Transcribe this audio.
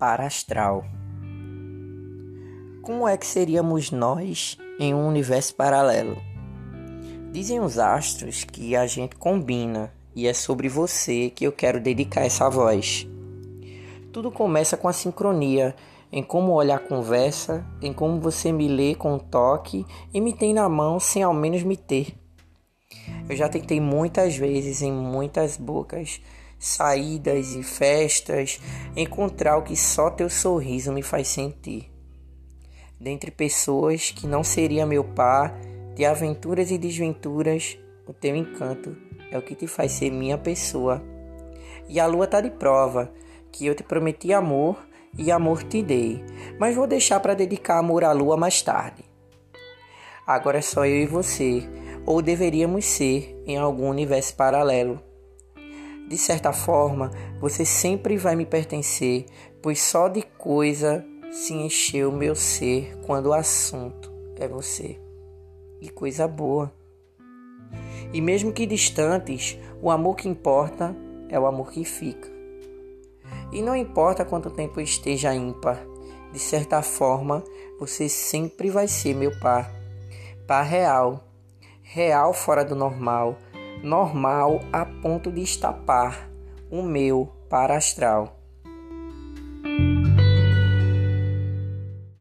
Parastral. Como é que seríamos nós em um universo paralelo? Dizem os astros que a gente combina e é sobre você que eu quero dedicar essa voz. Tudo começa com a sincronia em como olhar a conversa, em como você me lê com um toque e me tem na mão sem ao menos me ter. Eu já tentei muitas vezes em muitas bocas saídas e festas, encontrar o que só teu sorriso me faz sentir. Dentre pessoas que não seria meu par, de aventuras e desventuras, o teu encanto é o que te faz ser minha pessoa. E a lua tá de prova que eu te prometi amor e amor te dei, mas vou deixar para dedicar amor à lua mais tarde. Agora é só eu e você, ou deveríamos ser em algum universo paralelo. De certa forma, você sempre vai me pertencer, pois só de coisa se encheu meu ser quando o assunto é você. E coisa boa. E mesmo que distantes, o amor que importa é o amor que fica. E não importa quanto tempo esteja ímpar, de certa forma, você sempre vai ser meu par. Par real. Real fora do normal normal a ponto de estapar o meu para astral.